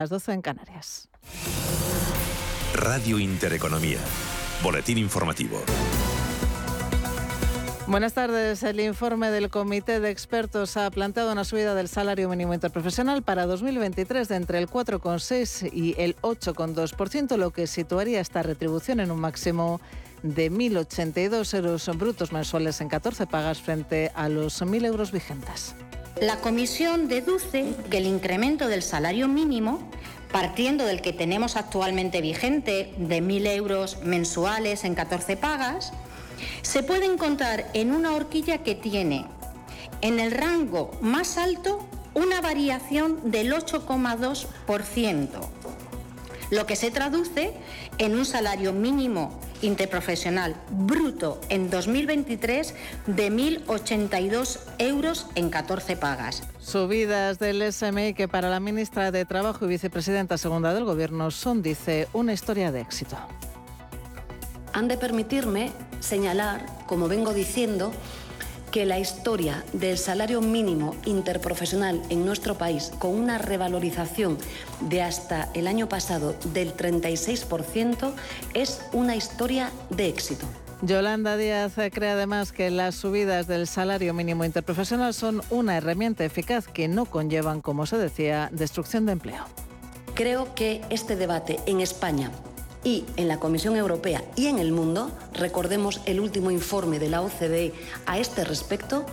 Las 12 en Canarias. Radio Intereconomía. Boletín informativo. Buenas tardes. El informe del Comité de Expertos ha planteado una subida del salario mínimo interprofesional para 2023 de entre el 4,6 y el 8,2%, lo que situaría esta retribución en un máximo de 1.082 euros brutos mensuales en 14 pagas frente a los 1.000 euros vigentes. La comisión deduce que el incremento del salario mínimo, partiendo del que tenemos actualmente vigente de 1.000 euros mensuales en 14 pagas, se puede encontrar en una horquilla que tiene en el rango más alto una variación del 8,2%, lo que se traduce en un salario mínimo interprofesional bruto en 2023 de 1.082 euros en 14 pagas. Subidas del SMI que para la ministra de Trabajo y vicepresidenta segunda del Gobierno son, dice, una historia de éxito. Han de permitirme señalar, como vengo diciendo, que la historia del salario mínimo interprofesional en nuestro país, con una revalorización de hasta el año pasado del 36%, es una historia de éxito. Yolanda Díaz cree además que las subidas del salario mínimo interprofesional son una herramienta eficaz que no conllevan, como se decía, destrucción de empleo. Creo que este debate en España y en la Comisión Europea y en el mundo, recordemos el último informe de la OCDE a este respecto,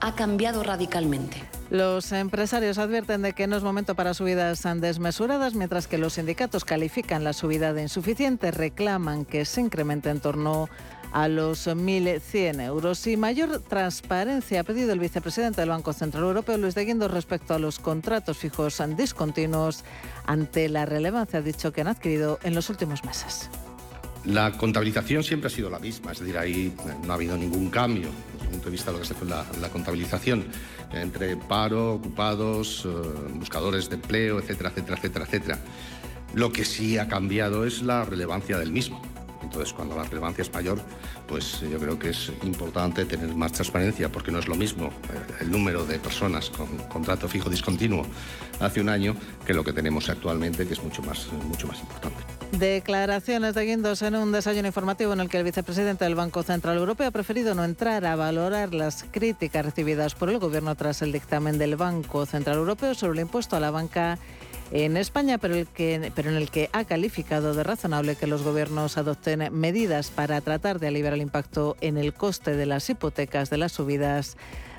ha cambiado radicalmente. Los empresarios advierten de que no es momento para subidas desmesuradas, mientras que los sindicatos califican la subida de insuficiente, reclaman que se incremente en torno a los 1.100 euros. Y mayor transparencia ha pedido el vicepresidente del Banco Central Europeo, Luis de Guindos, respecto a los contratos fijos discontinuos ante la relevancia, dicho, que han adquirido en los últimos meses. La contabilización siempre ha sido la misma, es decir, ahí no ha habido ningún cambio desde el punto de vista de lo que se fue la, la contabilización entre paro, ocupados, eh, buscadores de empleo, etcétera, etcétera, etcétera, etcétera. Lo que sí ha cambiado es la relevancia del mismo. Entonces, cuando la relevancia es mayor, pues yo creo que es importante tener más transparencia, porque no es lo mismo eh, el número de personas con contrato fijo discontinuo hace un año que lo que tenemos actualmente, que es mucho más, mucho más importante. Declaraciones de Guindos en un desayuno informativo en el que el vicepresidente del Banco Central Europeo ha preferido no entrar a valorar las críticas recibidas por el Gobierno tras el dictamen del Banco Central Europeo sobre el impuesto a la banca en España, pero, en el que ha calificado de razonable que los gobiernos adopten medidas para tratar de aliviar el impacto en el coste de las hipotecas de las subidas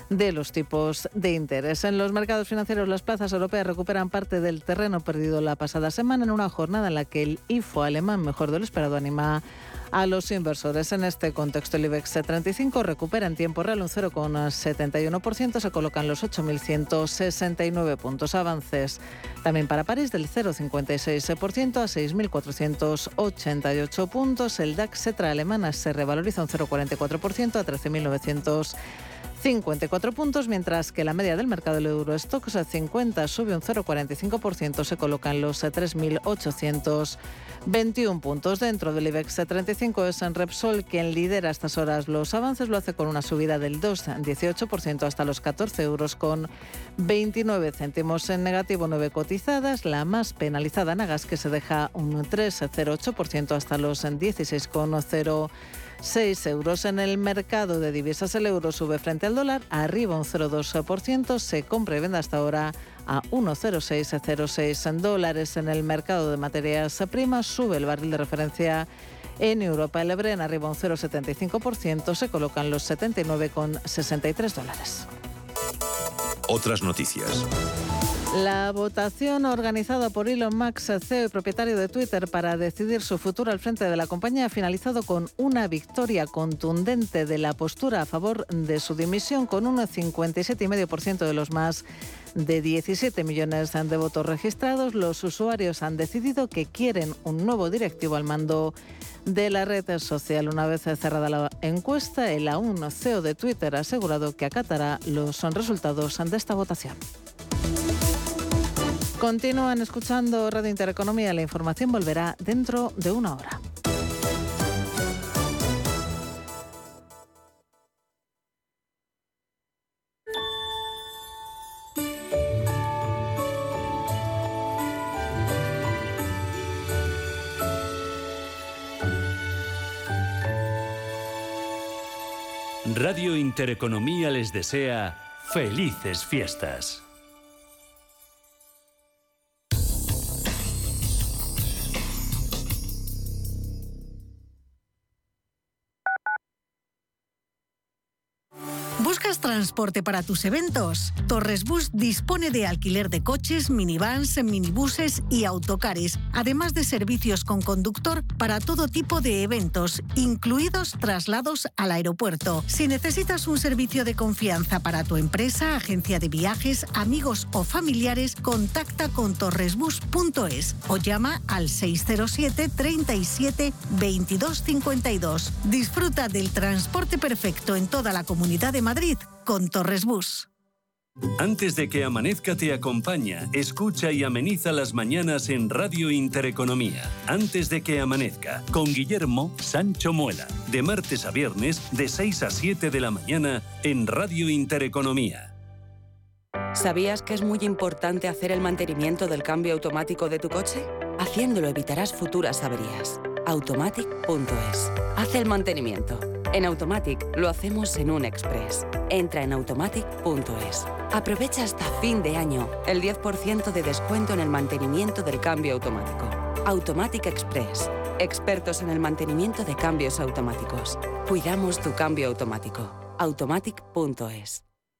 de los tipos de interés. En los mercados financieros, las plazas europeas recuperan parte del terreno perdido la pasada semana en una jornada en la que el IFO alemán, mejor de lo esperado, anima a los inversores. En este contexto, el IBEX 35 recupera en tiempo real un 0,71%, se colocan los 8.169 puntos avances. También para París del 0,56% a 6.488 puntos. El DAX Cetra alemana se revaloriza un 0,44% a 13.900 54 puntos, mientras que la media del mercado del Eurostox 50 sube un 0,45%, se colocan los 3.821 puntos. Dentro del IBEX 35 es en Repsol quien lidera a estas horas los avances, lo hace con una subida del 2,18% hasta los 14 euros con 29 céntimos. En negativo 9 cotizadas, la más penalizada Nagas que se deja un 3,08% hasta los 16,0 6 euros en el mercado de divisas. El euro sube frente al dólar, arriba un 0,2%, se compra y vende hasta ahora a 1,0606 en dólares. En el mercado de materias primas sube el barril de referencia en Europa. El Ebren arriba un 0,75%, se colocan los 79,63 dólares. Otras noticias. La votación organizada por Elon Musk, CEO y propietario de Twitter, para decidir su futuro al frente de la compañía ha finalizado con una victoria contundente de la postura a favor de su dimisión, con un 57,5% de los más de 17 millones de votos registrados. Los usuarios han decidido que quieren un nuevo directivo al mando de la red social. Una vez cerrada la encuesta, el aún CEO de Twitter ha asegurado que acatará los resultados de esta votación. Continúan escuchando Radio Intereconomía. La información volverá dentro de una hora. Radio Intereconomía les desea felices fiestas. Transporte para tus eventos? Torres Bus dispone de alquiler de coches, minivans, minibuses y autocares, además de servicios con conductor para todo tipo de eventos, incluidos traslados al aeropuerto. Si necesitas un servicio de confianza para tu empresa, agencia de viajes, amigos o familiares, contacta con torresbus.es o llama al 607 37 22 52. Disfruta del transporte perfecto en toda la comunidad de Madrid con Torres Bus. Antes de que amanezca te acompaña, escucha y ameniza las mañanas en Radio Intereconomía. Antes de que amanezca, con Guillermo Sancho Muela, de martes a viernes de 6 a 7 de la mañana en Radio Intereconomía. ¿Sabías que es muy importante hacer el mantenimiento del cambio automático de tu coche? Haciéndolo evitarás futuras averías. Automatic.es. Hace el mantenimiento en Automatic lo hacemos en un express. Entra en automatic.es. Aprovecha hasta fin de año el 10% de descuento en el mantenimiento del cambio automático. Automatic Express. Expertos en el mantenimiento de cambios automáticos. Cuidamos tu cambio automático. Automatic.es.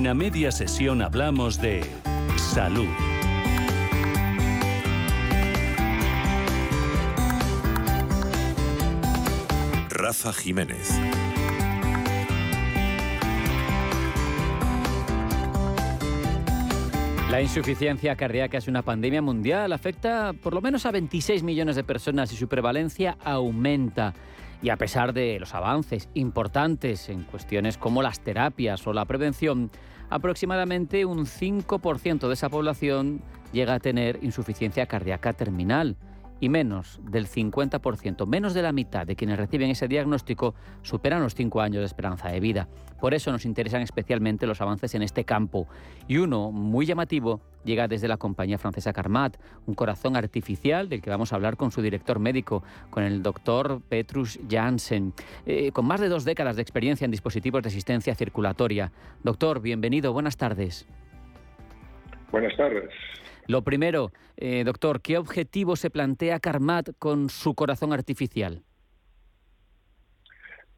En la media sesión hablamos de salud. Rafa Jiménez. La insuficiencia cardíaca es una pandemia mundial, afecta por lo menos a 26 millones de personas y su prevalencia aumenta. Y a pesar de los avances importantes en cuestiones como las terapias o la prevención, aproximadamente un 5% de esa población llega a tener insuficiencia cardíaca terminal y menos del 50%, menos de la mitad de quienes reciben ese diagnóstico superan los 5 años de esperanza de vida. Por eso nos interesan especialmente los avances en este campo. Y uno muy llamativo llega desde la compañía francesa Carmat, un corazón artificial del que vamos a hablar con su director médico, con el doctor Petrus Janssen, eh, con más de dos décadas de experiencia en dispositivos de asistencia circulatoria. Doctor, bienvenido, buenas tardes. Buenas tardes. Lo primero, eh, doctor, ¿qué objetivo se plantea Carmat con su corazón artificial?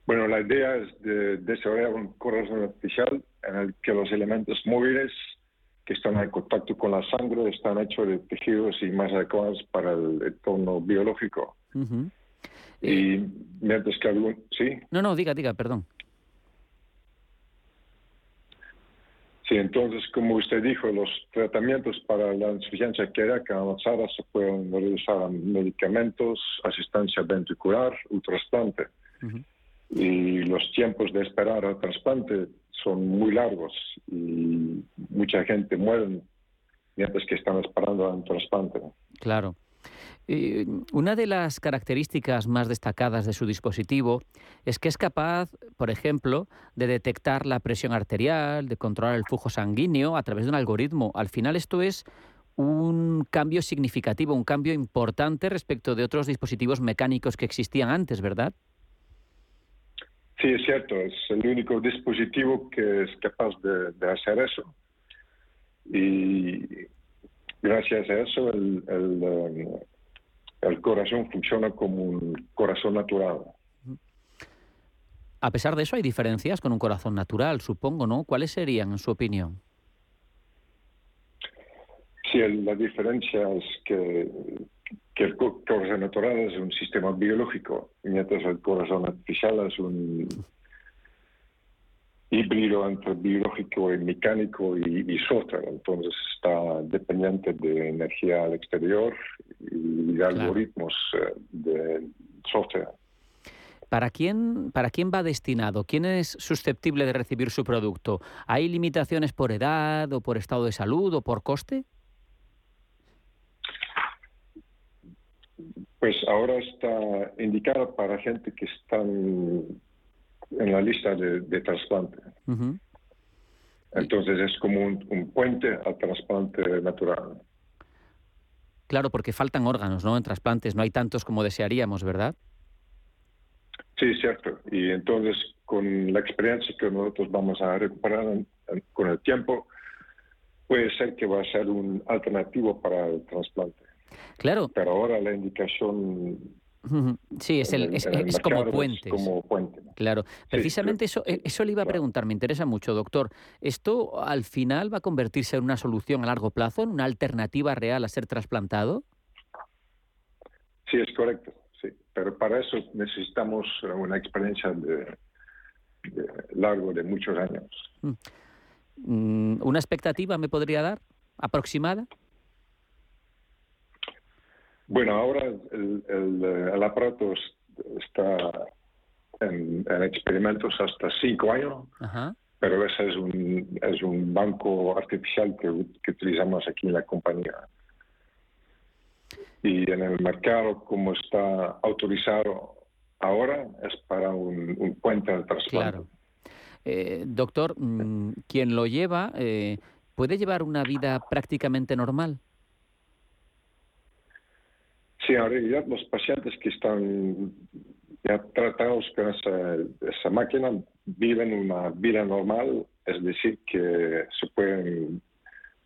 Bueno, la idea es de desarrollar un corazón artificial en el que los elementos móviles que están en contacto con la sangre están hechos de tejidos y más adecuados para el entorno biológico. Y eh, mientras que algún... ¿Sí? No, no, diga, diga, perdón. Sí, entonces, como usted dijo, los tratamientos para la insuficiencia cardíaca avanzada se pueden realizar a medicamentos, asistencia ventricular o trasplante. Y los tiempos de esperar al trasplante son muy largos y mucha gente muere mientras que están esperando al trasplante. Claro. Eh, una de las características más destacadas de su dispositivo es que es capaz, por ejemplo, de detectar la presión arterial, de controlar el flujo sanguíneo a través de un algoritmo. Al final esto es un cambio significativo, un cambio importante respecto de otros dispositivos mecánicos que existían antes, ¿verdad? Sí, es cierto. Es el único dispositivo que es capaz de, hacer eso. Y gracias a eso el, el corazón funciona como un corazón natural. A pesar de eso, hay diferencias con un corazón natural, supongo, ¿no? ¿Cuáles serían, en su opinión? Sí, la diferencia es que, que el corazón natural es un sistema biológico, mientras el corazón artificial es un híbrido entre biológico y mecánico y, software. Entonces está dependiente de energía al exterior y de algoritmos eh, de software. ¿Para quién, ¿Para quién va destinado? ¿Quién es susceptible de recibir su producto? ¿Hay limitaciones por edad o por estado de salud o por coste? Pues ahora está indicado para gente que están en la lista de, trasplante. Entonces es como un, puente al trasplante natural. Claro, porque faltan órganos, ¿no? En trasplantes no hay tantos como desearíamos, ¿verdad? Sí, cierto. Y entonces con la experiencia que nosotros vamos a recuperar con el tiempo, puede ser que va a ser un alternativo para el trasplante. Claro. Pero ahora la indicación Sí, es, el, es, como puentes. Como puente. Claro, precisamente eso, eh, eso le iba a preguntar, me interesa mucho, doctor. ¿Esto al final va a convertirse en una solución a largo plazo, en una alternativa real a ser trasplantado? Sí, es correcto, sí. Pero para eso necesitamos una experiencia de, largo, de muchos años. Mm. Mm, ¿Una expectativa me podría dar aproximada? Bueno, ahora el, el, aparato está en, experimentos hasta cinco años, pero ese es un, es un banco artificial que, utilizamos aquí en la compañía. Y en el mercado, como está autorizado ahora, es para un, puente de trasplante. Claro. Eh, doctor, mm, quien lo lleva, eh, ¿puede llevar una vida prácticamente normal? Sí, en realidad los pacientes que están ya tratados con esa, máquina viven una vida normal, es decir, que se pueden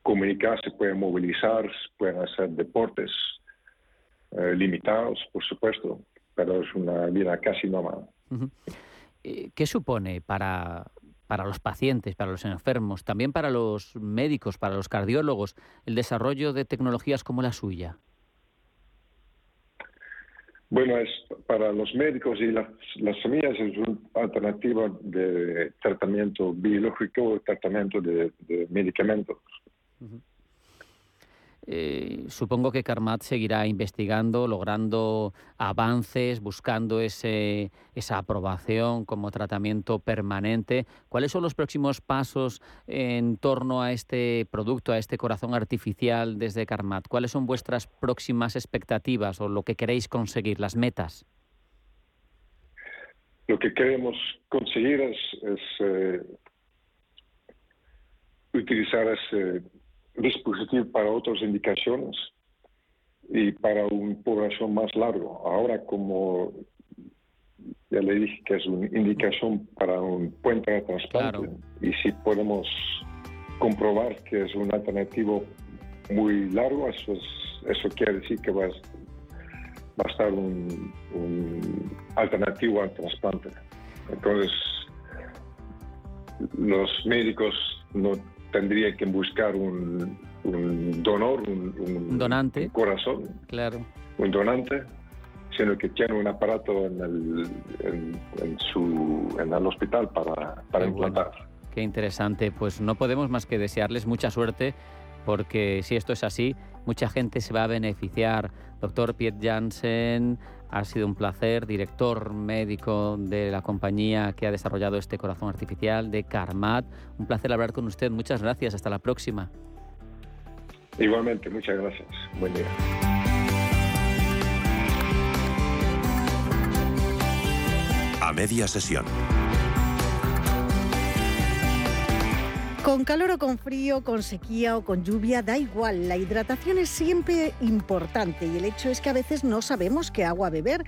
comunicar, se pueden movilizar, pueden hacer deportes eh, limitados, por supuesto, pero es una vida casi normal. Eh, ¿Qué supone para, para los pacientes, para los enfermos, también para los médicos, para los cardiólogos, el desarrollo de tecnologías como la suya? Bueno, es para los médicos y las, familias es una alternativa de tratamiento biológico tratamiento de, medicamentos. Eh, supongo que Carmat seguirá investigando, logrando avances, buscando ese, esa aprobación como tratamiento permanente. ¿Cuáles son los próximos pasos en torno a este producto, a este corazón artificial desde Carmat? ¿Cuáles son vuestras próximas expectativas o lo que queréis conseguir, las metas? Lo que queremos conseguir es, eh, utilizar ese dispositivo para otras indicaciones y para una población más largo. Ahora, como ya le dije que es una indicación para un puente de trasplante, y si podemos comprobar que es un alternativo muy largo, eso, eso quiere decir que va, va a estar un, un alternativo al trasplante. Entonces, los médicos no tendría que buscar un, donor, un, donante, corazón, claro, un donante, sino que tiene un aparato en el, en, su, en el hospital para, para implantar. Qué interesante. Pues no podemos más que desearles mucha suerte porque si esto es así, mucha gente se va a beneficiar. Doctor Piet Jansen, ha sido un placer, director médico de la compañía que ha desarrollado este corazón artificial de Carmat. Un placer hablar con usted. Muchas gracias. Hasta la próxima. Igualmente, muchas gracias. Buen día. A media sesión. Con calor o con frío, con sequía o con lluvia, da igual, la hidratación es siempre importante y el hecho es que a veces no sabemos qué agua beber.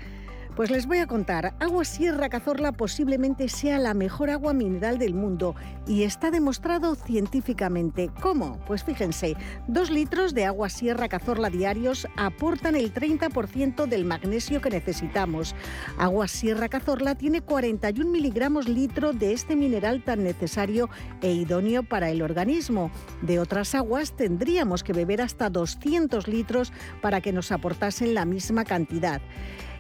Pues les voy a contar, agua Sierra Cazorla posiblemente sea la mejor agua mineral del mundo y está demostrado científicamente. ¿Cómo? Pues fíjense, dos litros de agua Sierra Cazorla diarios aportan el 30% del magnesio que necesitamos. Agua Sierra Cazorla tiene 41 miligramos litro de este mineral tan necesario e idóneo para el organismo. De otras aguas tendríamos que beber hasta 200 litros para que nos aportasen la misma cantidad.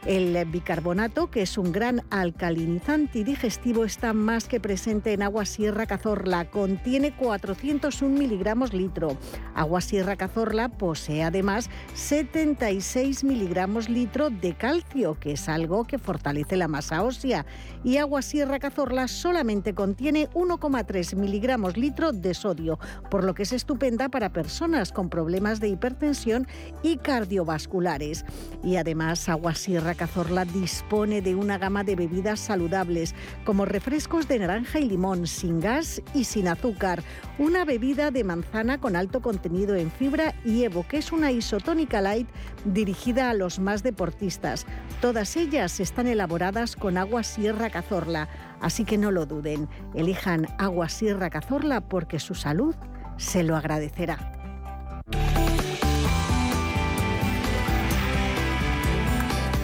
El bicarbonato, que es un gran alcalinizante y digestivo, está más que presente en agua Sierra Cazorla. Contiene 401 miligramos litro. Agua Sierra Cazorla posee además 76 miligramos litro de calcio, que es algo que fortalece la masa ósea. Y agua Sierra Cazorla solamente contiene 1,3 miligramos litro de sodio, por lo que es estupenda para personas con problemas de hipertensión y cardiovasculares. Y además, agua Sierra Cazorla dispone de una gama de bebidas saludables, como refrescos de naranja y limón, sin gas y sin azúcar, una bebida de manzana con alto contenido en fibra y Evo, que es una isotónica light dirigida a los más deportistas. Todas ellas están elaboradas con agua Sierra Cazorla, así que no lo duden, elijan agua Sierra Cazorla porque su salud se lo agradecerá.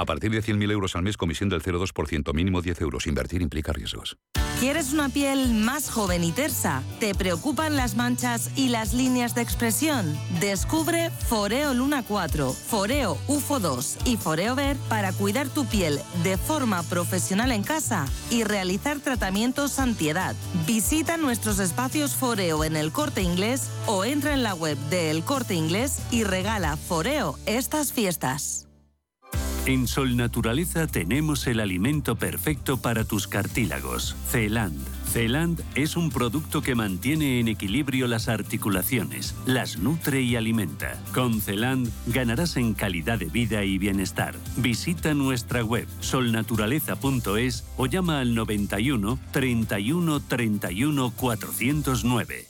A partir de 100.000 euros al mes, comisión del 0,2%, mínimo 10 euros. Invertir implica riesgos. ¿Quieres una piel más joven y tersa? ¿Te preocupan las manchas y las líneas de expresión? Descubre Foreo Luna 4, Foreo UFO 2 y Foreo Ver para cuidar tu piel de forma profesional en casa y realizar tratamientos antiedad. Visita nuestros espacios Foreo en el Corte Inglés o entra en la web de El Corte Inglés y regala Foreo estas fiestas. En Sol Naturaleza tenemos el alimento perfecto para tus cartílagos, Celand. Celand es un producto que mantiene en equilibrio las articulaciones, las nutre y alimenta. Con Celand ganarás en calidad de vida y bienestar. Visita nuestra web solnaturaleza.es o llama al 91 31 31 409.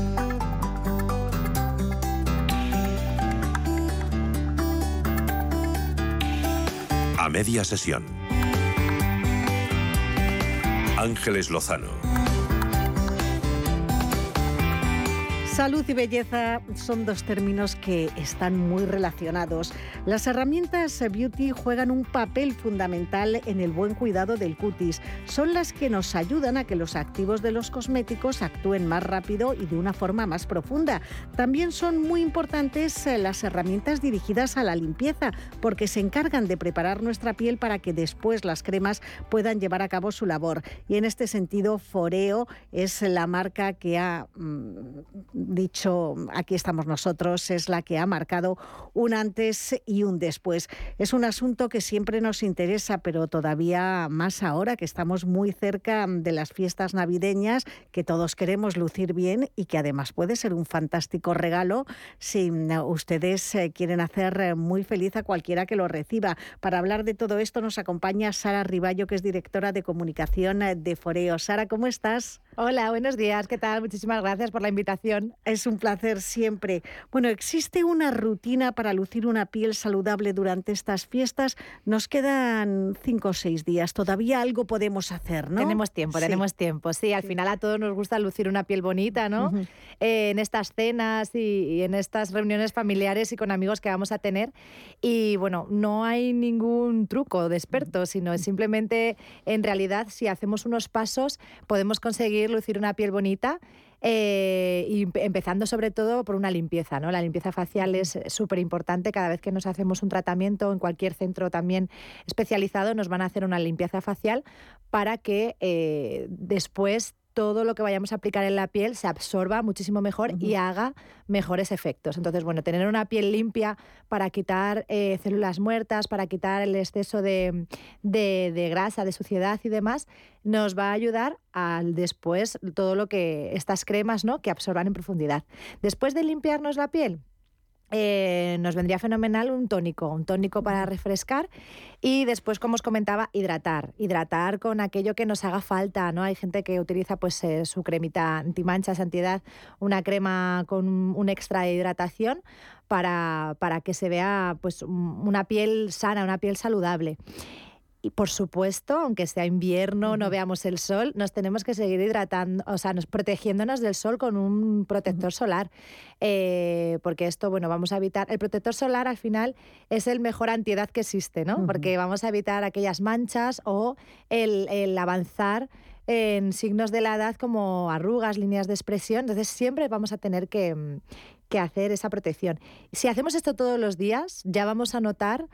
A media sesión. Ángeles Lozano. Salud y belleza son dos términos que están muy relacionados. Las herramientas beauty juegan un papel fundamental en el buen cuidado del cutis. Son las que nos ayudan a que los activos de los cosméticos actúen más rápido y de una forma más profunda. También son muy importantes eh, las herramientas dirigidas a la limpieza, porque se encargan de preparar nuestra piel para que después las cremas puedan llevar a cabo su labor. Y en este sentido, Foreo es la marca que ha mm, dicho, aquí estamos nosotros, es la que ha marcado un antes y un después. Es un asunto que siempre nos interesa, pero todavía más ahora que estamos muy cerca de las fiestas navideñas, que todos queremos lucir bien y que además puede ser un fantástico regalo si ustedes eh, quieren hacer eh, muy feliz a cualquiera que lo reciba. Para hablar de todo esto nos acompaña Sara Riballo, que es directora de comunicación eh, de Foreo. Sara, ¿cómo estás? Hola, buenos días. ¿Qué tal? Muchísimas gracias por la invitación. Es un placer siempre. Bueno, ¿existe una rutina para lucir una piel saludable durante estas fiestas? Nos quedan cinco o seis días. Todavía algo podemos hacer, ¿no? Tenemos tiempo, tenemos tiempo. Sí, al final a todos nos gusta lucir una piel bonita, ¿no? Eh, en estas cenas y, en estas reuniones familiares y con amigos que vamos a tener. Y bueno, no hay ningún truco de experto, sino simplemente, en realidad, si hacemos unos pasos, podemos conseguir lucir una piel bonita eh, y empezando sobre todo por una limpieza, ¿no? La limpieza facial es súper importante. Cada vez que nos hacemos un tratamiento en cualquier centro también especializado, nos van a hacer una limpieza facial para que eh, después todo lo que vayamos a aplicar en la piel se absorba muchísimo mejor y haga mejores efectos. Entonces, bueno, tener una piel limpia para quitar eh, células muertas, para quitar el exceso de, de, grasa, de suciedad y demás, nos va a ayudar al después todo lo que estas cremas, ¿no? Que absorban en profundidad. Después de limpiarnos la piel, eh, nos vendría fenomenal un tónico, un tónico para refrescar y después, como os comentaba, hidratar, hidratar con aquello que nos haga falta, ¿no? Hay gente que utiliza pues eh, su cremita antimanchas, antiedad, una crema con un extra de hidratación para, para que se vea pues una piel sana, una piel saludable. Y por supuesto, aunque sea invierno, no veamos el sol, nos tenemos que seguir hidratando, o sea, nos, protegiéndonos del sol con un protector solar. Eh, porque esto, bueno, vamos a evitar. El protector solar al final es el mejor antiedad que existe, ¿no? Porque vamos a evitar aquellas manchas o el, avanzar en signos de la edad como arrugas, líneas de expresión. Entonces, siempre vamos a tener que, que hacer esa protección. Si hacemos esto todos los días, ya vamos a notar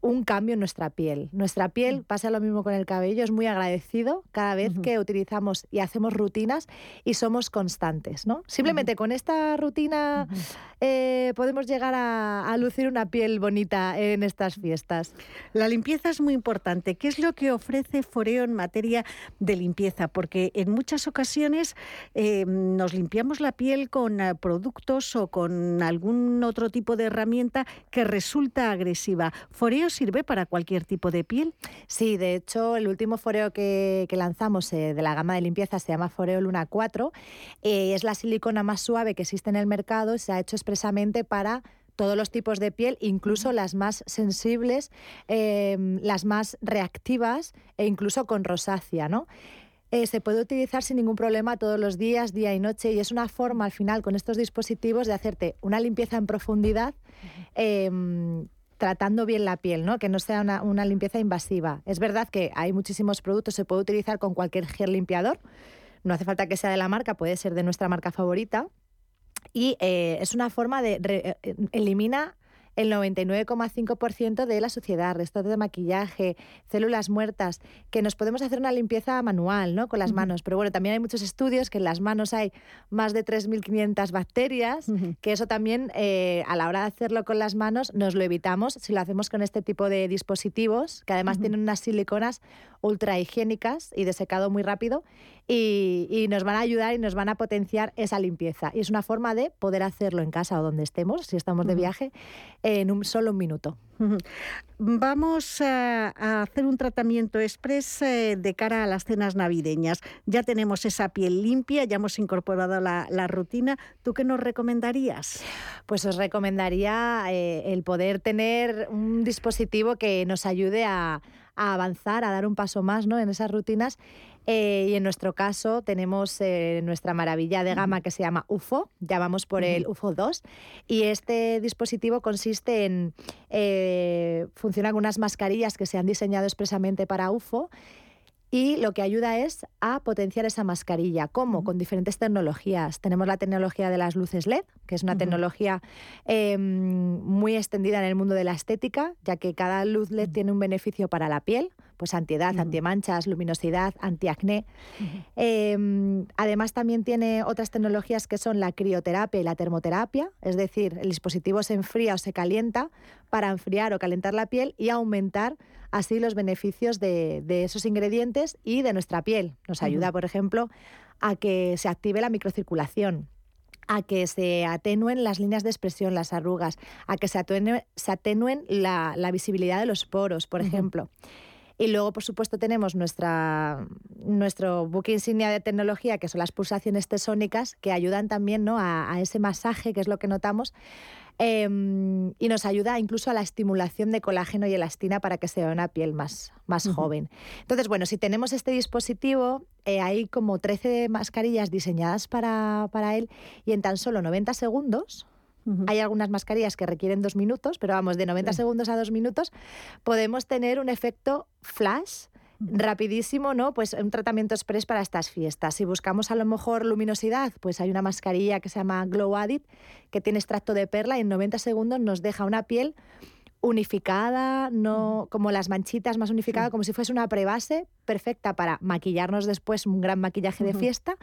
un cambio en nuestra piel. Nuestra piel mm. pasa lo mismo con el cabello, es muy agradecido cada vez que utilizamos y hacemos rutinas y somos constantes. ¿no? Simplemente con esta rutina eh, podemos llegar a, lucir una piel bonita en estas fiestas. La limpieza es muy importante. ¿Qué es lo que ofrece Foreo en materia de limpieza? Porque en muchas ocasiones eh, nos limpiamos la piel con eh, productos o con algún otro tipo de herramienta que resulta agresiva. Foreo sirve para cualquier tipo de piel? Sí, de hecho, el último foreo que, lanzamos eh, de la gama de limpieza se llama Foreo Luna 4. Eh, es la silicona más suave que existe en el mercado. Se ha hecho expresamente para todos los tipos de piel, incluso las más sensibles, em, las más reactivas e incluso con rosácea, ¿no? Eh, se puede utilizar sin ningún problema todos los días, día y noche, y es una forma al final con estos dispositivos de hacerte una limpieza en profundidad tratando bien la piel, ¿no? que no sea una, limpieza invasiva. Es verdad que hay muchísimos productos, se puede utilizar con cualquier gel limpiador, no hace falta que sea de la marca, puede ser de nuestra marca favorita. Y eh, es una forma de... Eh, elimina el 99,5% de la suciedad, restos de maquillaje, células muertas, que nos podemos hacer una limpieza manual, ¿no? Con las manos. Pero bueno, también hay muchos estudios que en las manos hay más de 3.500 bacterias, que eso también eh, a la hora de hacerlo con las manos nos lo evitamos si lo hacemos con este tipo de dispositivos, que además tienen unas siliconas ultra higiénicas y de secado muy rápido y, nos van a ayudar y nos van a potenciar esa limpieza. Y es una forma de poder hacerlo en casa o donde estemos, si estamos de viaje, en un solo un minuto. Vamos a, hacer un tratamiento express eh, de cara a las cenas navideñas. Ya tenemos esa piel limpia, ya hemos incorporado la, rutina. ¿Tú qué nos recomendarías? Pues os recomendaría eh, el poder tener un dispositivo que nos ayude a, a avanzar, a dar un paso más ¿no? en esas rutinas. Eh, y en nuestro caso tenemos eh, nuestra maravilla de gama que se llama UFO, ya vamos por el UFO 2, y este dispositivo consiste en, eh, funciona con unas mascarillas que se han diseñado expresamente para UFO y lo que ayuda es a potenciar esa mascarilla. ¿Cómo? Con diferentes tecnologías. Tenemos la tecnología de las luces LED, que es una tecnología em, muy extendida en el mundo de la estética, ya que cada luz LED tiene un beneficio para la piel, pues antiedad, antimanchas, luminosidad, antiacné. Em, además también tiene otras tecnologías que son la crioterapia y la termoterapia, es decir, el dispositivo se enfría o se calienta para enfriar o calentar la piel y aumentar así los beneficios de, esos ingredientes y de nuestra piel. Nos ayuda, por ejemplo, a que se active la microcirculación a que se atenúen las líneas de expresión, las arrugas, a que se atenúen, la, visibilidad de los poros, por ejemplo. Y luego, por supuesto, tenemos nuestra, nuestro buque insignia de tecnología, que son las pulsaciones tesónicas, que ayudan también ¿no? a, ese masaje, que es lo que notamos. Em, y nos ayuda incluso a la estimulación de colágeno y elastina para que se vea una piel más, más joven. Entonces, bueno, si tenemos este dispositivo, eh, hay como 13 mascarillas diseñadas para, para él y en tan solo 90 segundos, hay algunas mascarillas que requieren dos minutos, pero vamos, de 90 segundos a dos minutos podemos tener un efecto flash rapidísimo, ¿no? Pues un tratamiento express para estas fiestas. Si buscamos a lo mejor luminosidad, pues hay una mascarilla que se llama Glow Adit que tiene extracto de perla y en 90 segundos nos deja una piel unificada, no como las manchitas más unificada, como si fuese una prebase perfecta para maquillarnos después un gran maquillaje de fiesta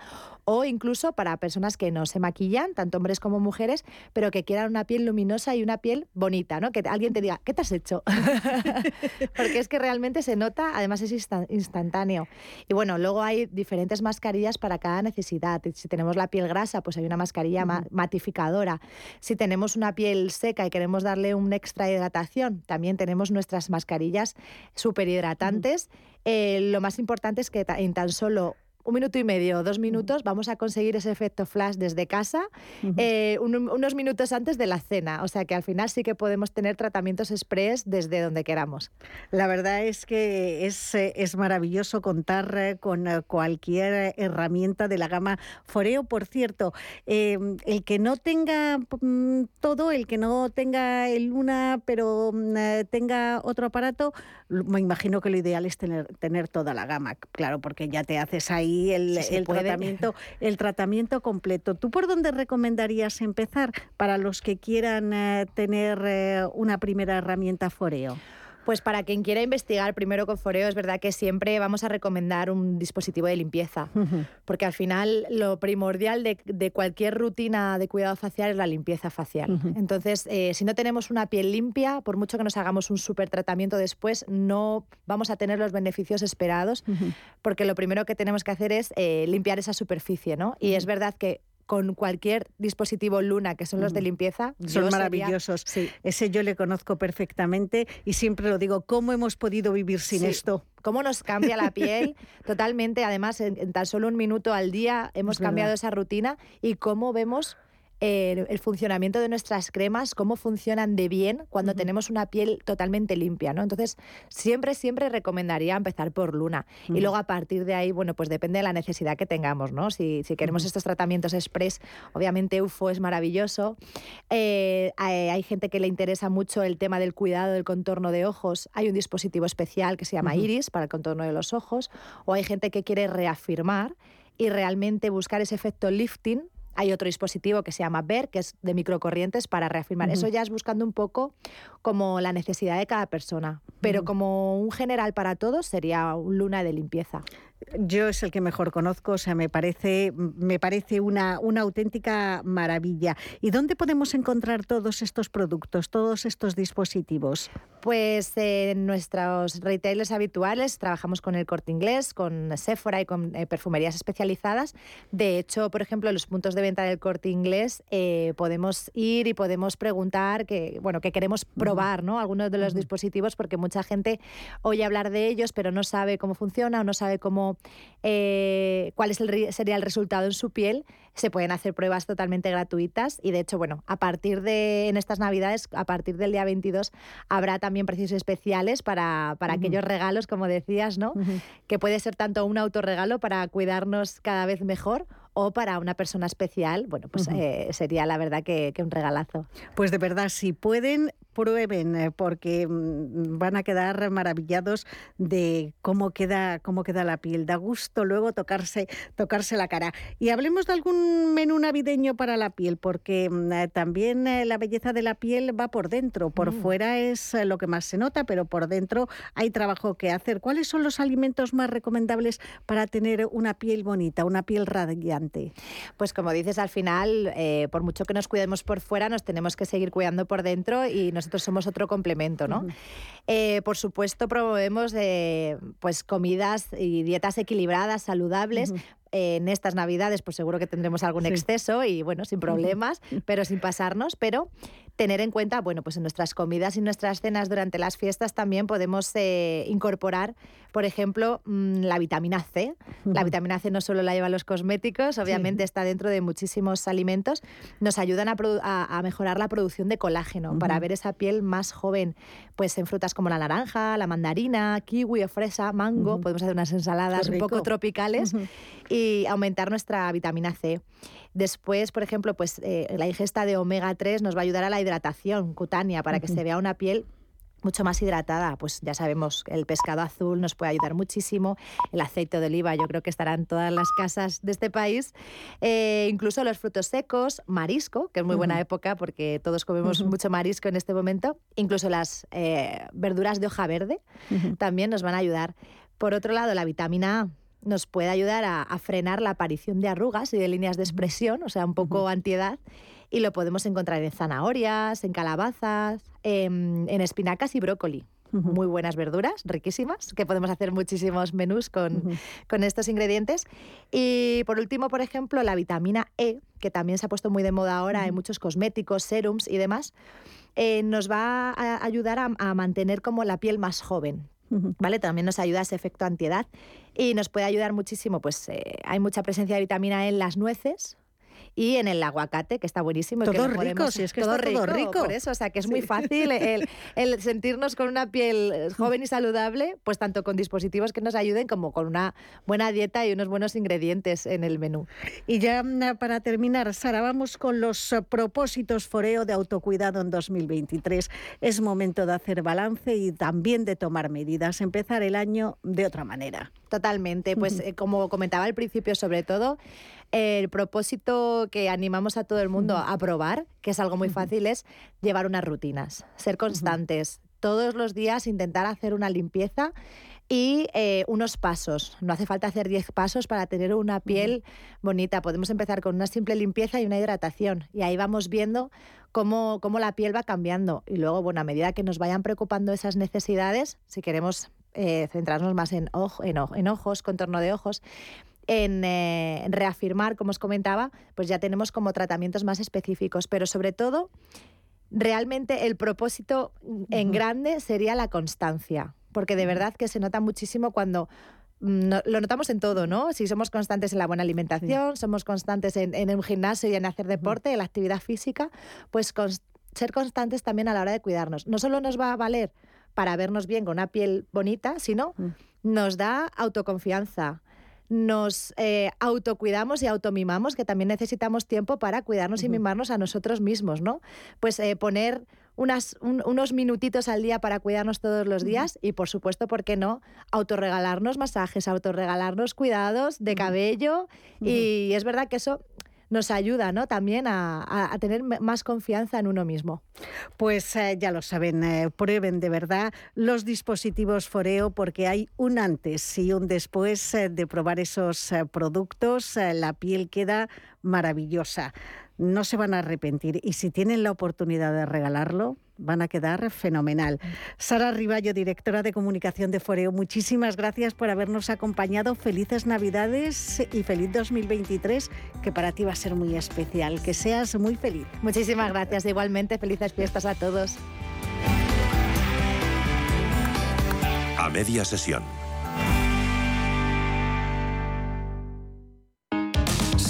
o incluso para personas que no se maquillan, tanto hombres como mujeres, pero que quieran una piel luminosa y una piel bonita, ¿no? Que alguien te diga, ¿qué te has hecho? Porque es que realmente se nota, además es instantáneo. Y bueno, luego hay diferentes mascarillas para cada necesidad. Si tenemos la piel grasa, pues hay una mascarilla matificadora. Si tenemos una piel seca y queremos darle un extra hidratación, también tenemos nuestras mascarillas súper hidratantes. Eh, lo más importante es que en tan solo un minuto y medio, dos minutos, vamos a conseguir ese efecto flash desde casa eh, unos minutos antes de la cena. O sea que al final sí que podemos tener tratamientos express desde donde queramos. La verdad es que es, eh, es maravilloso contar eh, con cualquier herramienta de la gama Foreo. Por cierto, em, el que no tenga mm, todo, el que no tenga el Luna, pero mm, tenga otro aparato, me imagino que lo ideal es tener, tener toda la gama, claro, porque ya te haces ahí el, tratamiento, el tratamiento completo. ¿Tú por dónde recomendarías empezar para los que quieran eh, tener eh, una primera herramienta foreo? Pues para quien quiera investigar primero con foreo, es verdad que siempre vamos a recomendar un dispositivo de limpieza, porque al final lo primordial de, cualquier rutina de cuidado facial es la limpieza facial. Entonces, eh, si no tenemos una piel limpia, por mucho que nos hagamos un super tratamiento después, no vamos a tener los beneficios esperados, porque lo primero que tenemos que hacer es eh, limpiar esa superficie, ¿no? Y es verdad que con cualquier dispositivo Luna, que son los de limpieza. Son maravillosos. Ese yo le conozco perfectamente y siempre lo digo, ¿cómo hemos podido vivir sin esto? ¿Cómo nos cambia la piel totalmente? Además, en, tan solo un minuto al día hemos cambiado esa rutina y cómo vemos el, funcionamiento de nuestras cremas, cómo funcionan de bien cuando tenemos una piel totalmente limpia, ¿no? Entonces, siempre, siempre recomendaría empezar por luna. Y luego a partir de ahí, bueno, pues depende de la necesidad que tengamos, ¿no? Si, queremos estos tratamientos express, obviamente UFO es maravilloso. Eh, hay, gente que le interesa mucho el tema del cuidado del contorno de ojos. Hay un dispositivo especial que se llama Iris para el contorno de los ojos. O hay gente que quiere reafirmar y realmente buscar ese efecto lifting hay otro dispositivo que se llama BER, que es de microcorrientes para reafirmar. Eso ya es buscando un poco como la necesidad de cada persona. Pero como un general para todos sería un luna de limpieza. Yo es el que mejor conozco, o sea, me parece, me parece una, una auténtica maravilla. ¿Y dónde podemos encontrar todos estos productos, todos estos dispositivos? Pues en nuestros retailers habituales trabajamos con el Corte Inglés, con Sephora y con eh, perfumerías especializadas. De hecho, por ejemplo, en los puntos de venta del Corte Inglés eh, podemos ir y podemos preguntar que, bueno, que queremos probar, ¿no? Algunos de los dispositivos porque mucha gente oye hablar de ellos, pero no sabe cómo funciona o no sabe cómo eh, cuál es el, sería el resultado en su piel, se pueden hacer pruebas totalmente gratuitas y de hecho, bueno, a partir de en estas Navidades, a partir del día 22, habrá también precios especiales para, para aquellos regalos, como decías, ¿no? Que puede ser tanto un autorregalo para cuidarnos cada vez mejor o para una persona especial, bueno, pues eh, sería la verdad que, un regalazo. Pues de verdad, si pueden, prueben, eh, porque mm, van a quedar maravillados de cómo queda, cómo queda la piel. Da gusto luego tocarse, tocarse la cara. Y hablemos de algún menú navideño para la piel, porque mm, eh, también la belleza de la piel va por dentro. Por mm. fuera es lo que más se nota, pero por dentro hay trabajo que hacer. ¿Cuáles son los alimentos más recomendables para tener una piel bonita, una piel radiante? Pues como dices, al final, eh, por mucho que nos cuidemos por fuera, nos tenemos que seguir cuidando por dentro y nosotros somos otro complemento, ¿no? Eh, por supuesto, promovemos eh, pues comidas y dietas equilibradas, saludables, en estas navidades pues seguro que tendremos algún exceso y bueno, sin problemas, pero sin pasarnos, pero tener en cuenta, bueno, pues en nuestras comidas y nuestras cenas durante las fiestas también podemos eh, incorporar, por ejemplo, mm, la vitamina C. La vitamina C no solo la llevan los cosméticos, obviamente está dentro de muchísimos alimentos, nos ayudan a, mejorar la producción de colágeno para ver esa piel más joven, pues en frutas como la naranja, la mandarina, kiwi o fresa, mango, podemos hacer unas ensaladas un poco tropicales y aumentar nuestra vitamina C. Después, por ejemplo, pues eh, la ingesta de omega 3 nos va a ayudar a la hidratación cutánea para que se vea una piel mucho más hidratada. Pues ya sabemos, el pescado azul nos puede ayudar muchísimo, el aceite de oliva yo creo que estará en todas las casas de este país, eh, incluso los frutos secos, marisco, que es muy buena época porque todos comemos mucho marisco en este momento, incluso las eh, verduras de hoja verde también nos van a ayudar. Por otro lado, la vitamina A nos puede ayudar a, frenar la aparición de arrugas y de líneas de expresión, o sea, un poco antiedad y lo podemos encontrar en zanahorias, en calabazas, en, espinacas y brócoli. Muy buenas verduras, riquísimas, que podemos hacer muchísimos menús con, con, estos ingredientes. Y por último, por ejemplo, la vitamina E, que también se ha puesto muy de moda ahora en muchos cosméticos, serums y demás, eh, nos va a ayudar a, mantener como la piel más joven. ¿Vale? También nos ayuda ese efecto antiedad y nos puede ayudar muchísimo, pues eh, hay mucha presencia de vitamina E en las nueces, y en el aguacate, que está buenísimo. Todo rico, si es que todo rico, rico. Por eso, o sea, que es muy fácil el, el, sentirnos con una piel eh, joven y saludable, pues tanto con dispositivos que nos ayuden como con una buena dieta y unos buenos ingredientes en el menú. Y ya mm, para terminar, Sara, vamos con los eh, propósitos Foreo de autocuidado en 2023. Es momento de hacer balance y también de tomar medidas, empezar el año de otra manera. Totalmente, pues eh, como comentaba al principio, sobre todo, el propósito que animamos a todo el mundo a probar, que es algo muy fácil, es llevar unas rutinas, ser constantes. Todos los días intentar hacer una limpieza y eh, unos pasos. No hace falta hacer 10 pasos para tener una piel bonita. Podemos empezar con una simple limpieza y una hidratación. Y ahí vamos viendo cómo, cómo la piel va cambiando. Y luego, bueno, a medida que nos vayan preocupando esas necesidades, si queremos eh, centrarnos más en, en, en ojos, contorno de ojos, eh, en, reafirmar, como os comentaba, pues ya tenemos como tratamientos más específicos, pero sobre todo, realmente el propósito en grande sería la constancia, porque de verdad que se nota muchísimo cuando mm, lo notamos en todo, ¿no? Si somos constantes en la buena alimentación, somos constantes en, en, un gimnasio y en hacer deporte, en la actividad física, pues ser constantes también a la hora de cuidarnos. No solo nos va a valer para vernos bien con una piel bonita, sino nos da autoconfianza, nos eh, autocuidamos y automimamos, que también necesitamos tiempo para cuidarnos y mimarnos a nosotros mismos, ¿no? Pues eh, poner unas, unos minutitos al día para cuidarnos todos los días y, por supuesto, ¿por qué no? Autorregalarnos masajes, autorregalarnos cuidados de cabello. Y es verdad que eso nos ayuda ¿no? también a, tener más confianza en uno mismo. Pues eh, ya lo saben, eh, prueben de verdad los dispositivos Foreo porque hay un antes y un después eh, de probar esos productos. la piel queda maravillosa no se van a arrepentir y si tienen la oportunidad de regalarlo, van a quedar fenomenal. Sara Riballo, directora de comunicación de Foreo, muchísimas gracias por habernos acompañado. Felices Navidades y feliz 2023, que para ti va a ser muy especial. Que seas muy feliz. Muchísimas gracias. Igualmente, felices fiestas a todos. A media sesión.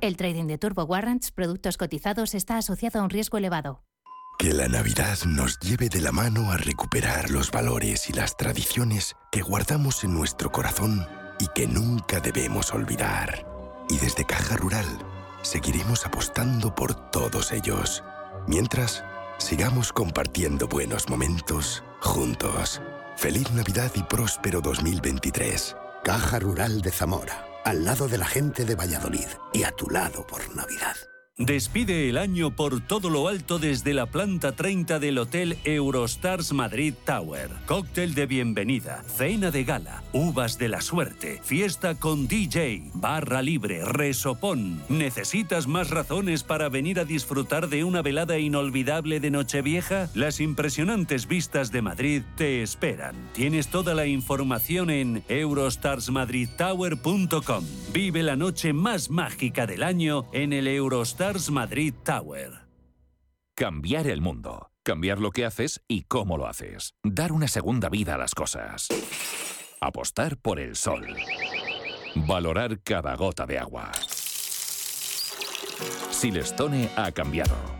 El trading de Turbo Warrants, productos cotizados, está asociado a un riesgo elevado. Que la Navidad nos lleve de la mano a recuperar los valores y las tradiciones que guardamos en nuestro corazón y que nunca debemos olvidar. Y desde Caja Rural seguiremos apostando por todos ellos. Mientras, sigamos compartiendo buenos momentos juntos. Feliz Navidad y próspero 2023. Caja Rural de Zamora, al lado de la gente de Valladolid y a tu lado por Navidad. Despide el año por todo lo alto desde la planta 30 del Hotel Eurostars Madrid Tower. Cóctel de bienvenida, cena de gala, uvas de la suerte, fiesta con DJ, barra libre, resopón. ¿Necesitas más razones para venir a disfrutar de una velada inolvidable de Nochevieja? Las impresionantes vistas de Madrid te esperan. Tienes toda la información en eurostarsmadridtower.com. Vive la noche más mágica del año en el Eurostars Madrid Tower. Cambiar el mundo. Cambiar lo que haces y cómo lo haces. Dar una segunda vida a las cosas. Apostar por el sol. Valorar cada gota de agua. Silestone ha cambiado.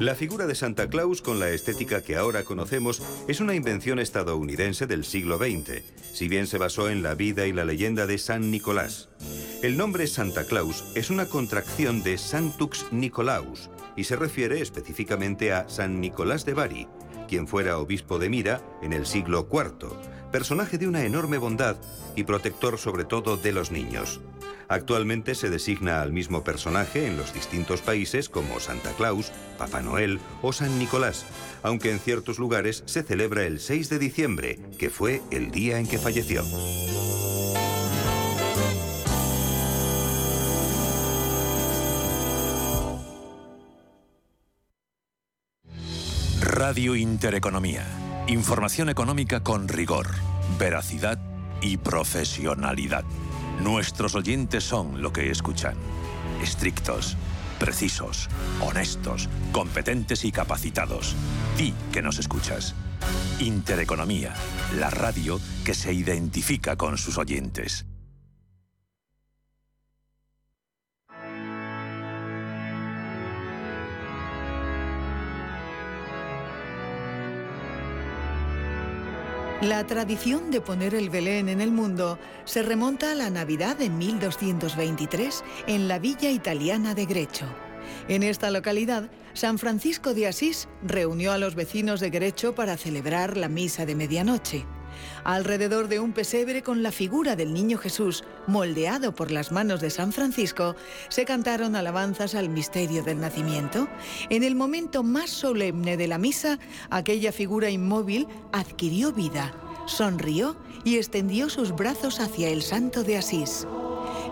La figura de Santa Claus, con la estética que ahora conocemos, es una invención estadounidense del siglo XX, si bien se basó en la vida y la leyenda de San Nicolás. El nombre Santa Claus es una contracción de Sanctux Nicolaus y se refiere específicamente a San Nicolás de Bari, quien fuera obispo de Mira en el siglo IV, personaje de una enorme bondad y protector sobre todo de los niños. Actualmente se designa al mismo personaje en los distintos países como Santa Claus, Papá Noel o San Nicolás, aunque en ciertos lugares se celebra el 6 de diciembre, que fue el día en que falleció. Radio Intereconomía. Información económica con rigor, veracidad y profesionalidad. Nuestros oyentes son lo que escuchan. Estrictos, precisos, honestos, competentes y capacitados. Di que nos escuchas. Intereconomía, la radio que se identifica con sus oyentes. La tradición de poner el Belén en el mundo se remonta a la Navidad de 1223 en la villa italiana de Grecho. En esta localidad, San Francisco de Asís reunió a los vecinos de Grecho para celebrar la misa de medianoche. Alrededor de un pesebre con la figura del niño Jesús, moldeado por las manos de San Francisco, se cantaron alabanzas al misterio del nacimiento. En el momento más solemne de la misa, aquella figura inmóvil adquirió vida, sonrió y extendió sus brazos hacia el santo de Asís.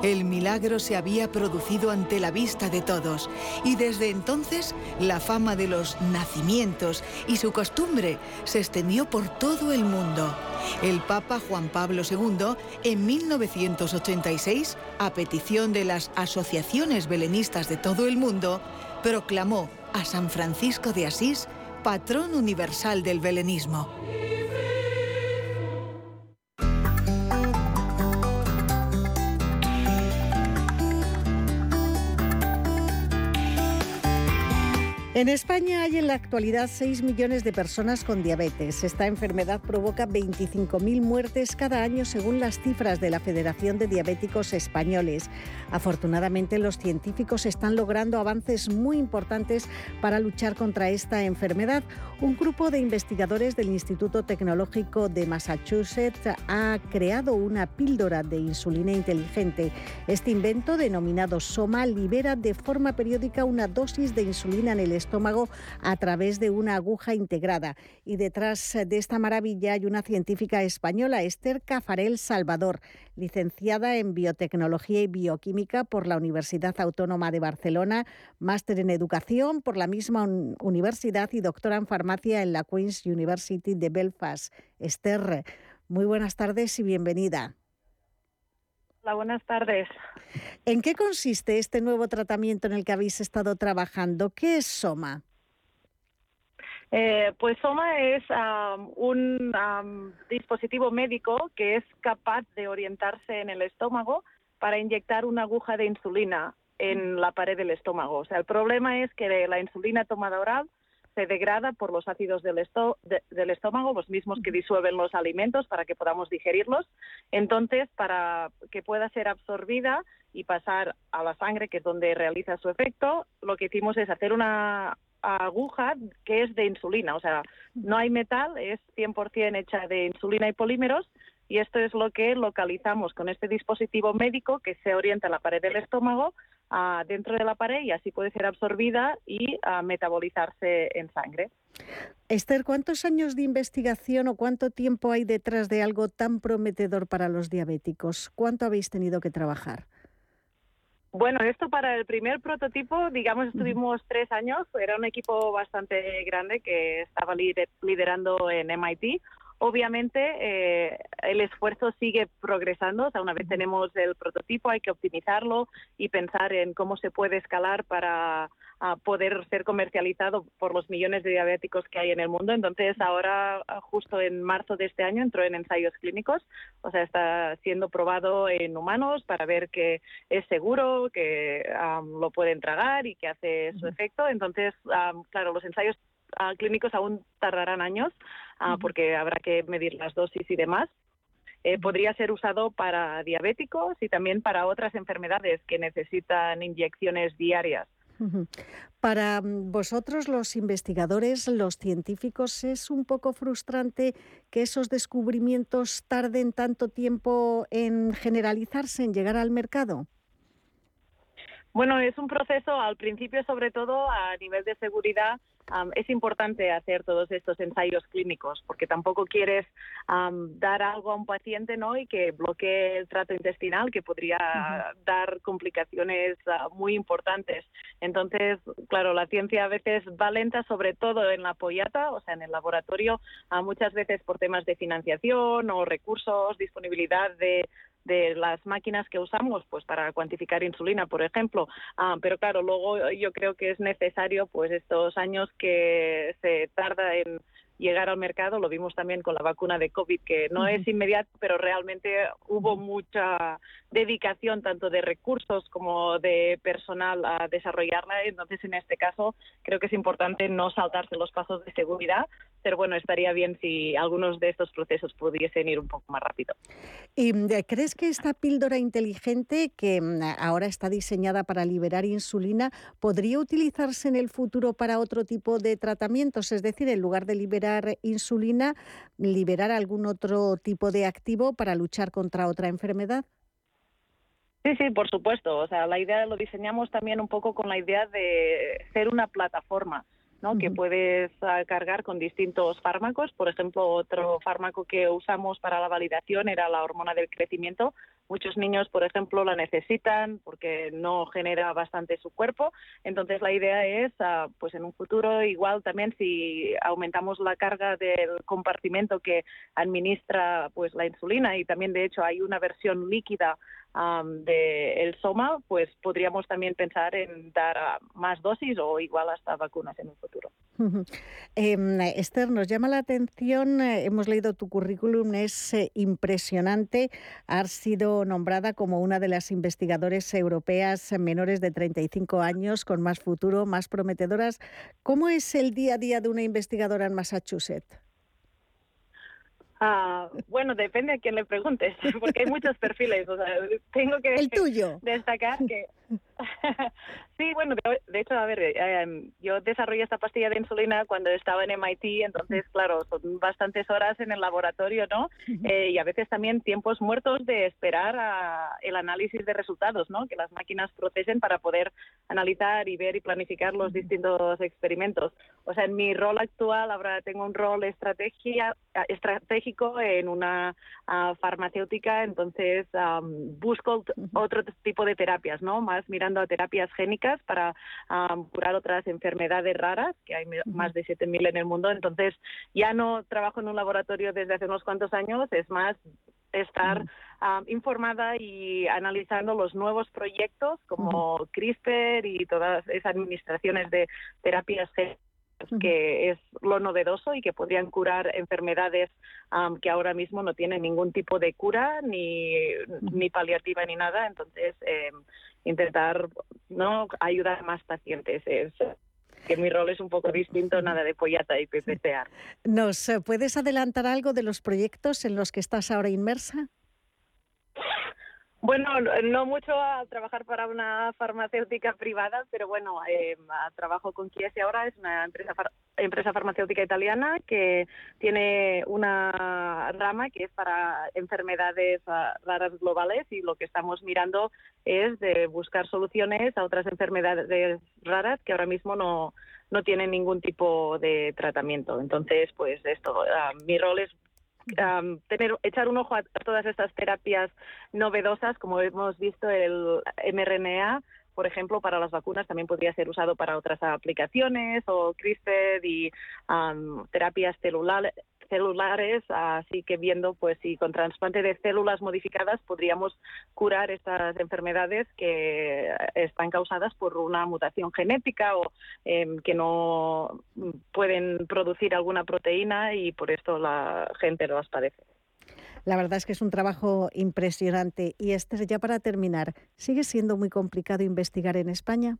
El milagro se había producido ante la vista de todos y desde entonces la fama de los nacimientos y su costumbre se extendió por todo el mundo. El Papa Juan Pablo II, en 1986, a petición de las asociaciones belenistas de todo el mundo, proclamó a San Francisco de Asís patrón universal del belenismo. En España hay en la actualidad 6 millones de personas con diabetes. Esta enfermedad provoca 25.000 muertes cada año según las cifras de la Federación de Diabéticos Españoles. Afortunadamente los científicos están logrando avances muy importantes para luchar contra esta enfermedad. Un grupo de investigadores del Instituto Tecnológico de Massachusetts ha creado una píldora de insulina inteligente. Este invento, denominado Soma, libera de forma periódica una dosis de insulina en el estómago a través de una aguja integrada. Y detrás de esta maravilla hay una científica española, Esther Cafarel Salvador, licenciada en Biotecnología y Bioquímica por la Universidad Autónoma de Barcelona, máster en Educación por la misma universidad y doctora en Farmacia en la Queen's University de Belfast. Esther, muy buenas tardes y bienvenida. Hola, buenas tardes. ¿En qué consiste este nuevo tratamiento en el que habéis estado trabajando? ¿Qué es Soma? Eh, pues Soma es un dispositivo médico que es capaz de orientarse en el estómago para inyectar una aguja de insulina en la pared del estómago. O sea, el problema es que la insulina tomada oral se degrada por los ácidos del, del, estómago, los mismos que disuelven los alimentos para que podamos digerirlos. Entonces, para que pueda ser absorbida y pasar a la sangre, que es donde realiza su efecto, lo que hicimos es hacer una aguja que es de insulina. O sea, no hay metal, es 100% hecha de insulina y polímeros y esto es lo que localizamos con este dispositivo médico que se orienta a la pared del estómago dentro de la pared y así puede ser absorbida y metabolizarse en sangre. Esther, ¿cuántos años de investigación o cuánto tiempo hay detrás de algo tan prometedor para los diabéticos? ¿Cuánto habéis tenido que trabajar? Bueno, esto para el primer prototipo, digamos, estuvimos tres años. Era un equipo bastante grande que estaba liderando en MIT. Obviamente, eh, el esfuerzo sigue progresando. O sea, una vez tenemos el prototipo, hay que optimizarlo y pensar en cómo se puede escalar para poder ser comercializado por los millones de diabéticos que hay en el mundo. Entonces, ahora, justo en marzo de este año, entró en ensayos clínicos. O sea, está siendo probado en humanos para ver que es seguro, que lo pueden tragar y que hace su efecto. Entonces, claro, los ensayos clínicos aún tardarán años ah, porque habrá que medir las dosis y demás. Eh, podría ser usado para diabéticos y también para otras enfermedades que necesitan inyecciones diarias. Para mm, vosotros, los investigadores, los científicos, ¿es un poco frustrante que esos descubrimientos tarden tanto tiempo en generalizarse, en llegar al mercado? Bueno, es un proceso al principio, sobre todo a nivel de seguridad, es importante hacer todos estos ensayos clínicos porque tampoco quieres dar algo a un paciente ¿no? y que bloquee el trato intestinal que podría dar complicaciones ah, muy importantes. Entonces, claro, la ciencia a veces va lenta, sobre todo en la pollata, o sea, en el laboratorio, muchas veces por temas de financiación o recursos, disponibilidad de de las máquinas que usamos pues para cuantificar insulina, por ejemplo. Ah, pero claro, luego yo creo que es necesario pues estos años que se tarda en llegar al mercado. Lo vimos también con la vacuna de COVID, que no es inmediato, pero realmente hubo mucha dedicación tanto de recursos como de personal a desarrollarla. Entonces, en este caso, creo que es importante no saltarse los pasos de seguridad, pero bueno, estaría bien si algunos de estos procesos pudiesen ir un poco más rápido. ¿Y eh, crees que esta píldora inteligente que mm, ahora está diseñada para liberar insulina podría utilizarse en el futuro para otro tipo de tratamientos? Es decir, en lugar de liberar insulina, liberar algún otro tipo de activo para luchar contra otra enfermedad? Sí, sí, por supuesto. O sea, la idea lo diseñamos también un poco con la idea de ser una plataforma que puedes ah, cargar con distintos fármacos. Por ejemplo, otro fármaco que usamos para la validación era la hormona del crecimiento. Muchos niños, por ejemplo, la necesitan porque no genera bastante su cuerpo. Entonces, la idea es, ah, pues en un futuro, igual también si aumentamos la carga del compartimento que administra pues la insulina y también, de hecho, hay una versión líquida del de el soma, pues podríamos también pensar en dar más dosis o igual hasta vacunas en un futuro. Em, Esther, nos llama la atención, eh, hemos leído tu currículum, es eh, impresionante. Has sido nombrada como una de las investigadoras europeas menores de 35 años con más futuro, más prometedoras. ¿Cómo es el día a día de una investigadora en Massachusetts? Ah, bueno, depende a quién le preguntes, porque hay muchos perfiles. O sea, tengo que el tuyo. destacar que sí, bueno, de, hecho, a ver, em, yo desarrollé esta pastilla de insulina cuando estaba en MIT, entonces, claro, son bastantes horas en el laboratorio, ¿no? Eh, y a veces también tiempos muertos de esperar a el análisis de resultados, ¿no? Que las máquinas procesen para poder analizar y ver y planificar los distintos experimentos. O sea, en mi rol actual ahora tengo un rol estrategia, estratégico en una ah, farmacéutica, entonces busco otro tipo de terapias, ¿no? Más mirando a terapias génicas para curar otras enfermedades raras, que hay más de 7.000 en el mundo. Entonces, ya no trabajo en un laboratorio desde hace unos cuantos años, es más estar informada y analizando los nuevos proyectos como CRISPR y todas esas administraciones de terapias que es lo novedoso y que podrían curar enfermedades que ahora mismo no tienen ningún tipo de cura ni, ni paliativa ni nada. Entonces, eh, intentar no ayudar a más pacientes es que mi rol es un poco distinto, nada de pollata y PPCA. ¿Nos eh, puedes adelantar algo de los proyectos en los que estás ahora inmersa? Bueno, no mucho a trabajar para una farmacéutica privada, pero bueno, eh, trabajo con Chiesi ahora, es una empresa, empresa farmacéutica italiana que tiene una rama que es para enfermedades ah, raras globales y lo que estamos mirando es de buscar soluciones a otras enfermedades raras que ahora mismo no, no tienen ningún tipo de tratamiento. Entonces, pues esto, ah, mi rol es tener, echar un ojo a, todas estas terapias novedosas, como hemos visto el mRNA, por ejemplo, para las vacunas también podría ser usado para otras aplicaciones o CRISPR y terapias celulares celulares, así que viendo pues si con trasplante de células modificadas podríamos curar estas enfermedades que están causadas por una mutación genética o em, que no pueden producir alguna proteína y por esto la gente las padece. La verdad es que es un trabajo impresionante. Y este, ya para terminar, ¿sigue siendo muy complicado investigar en España?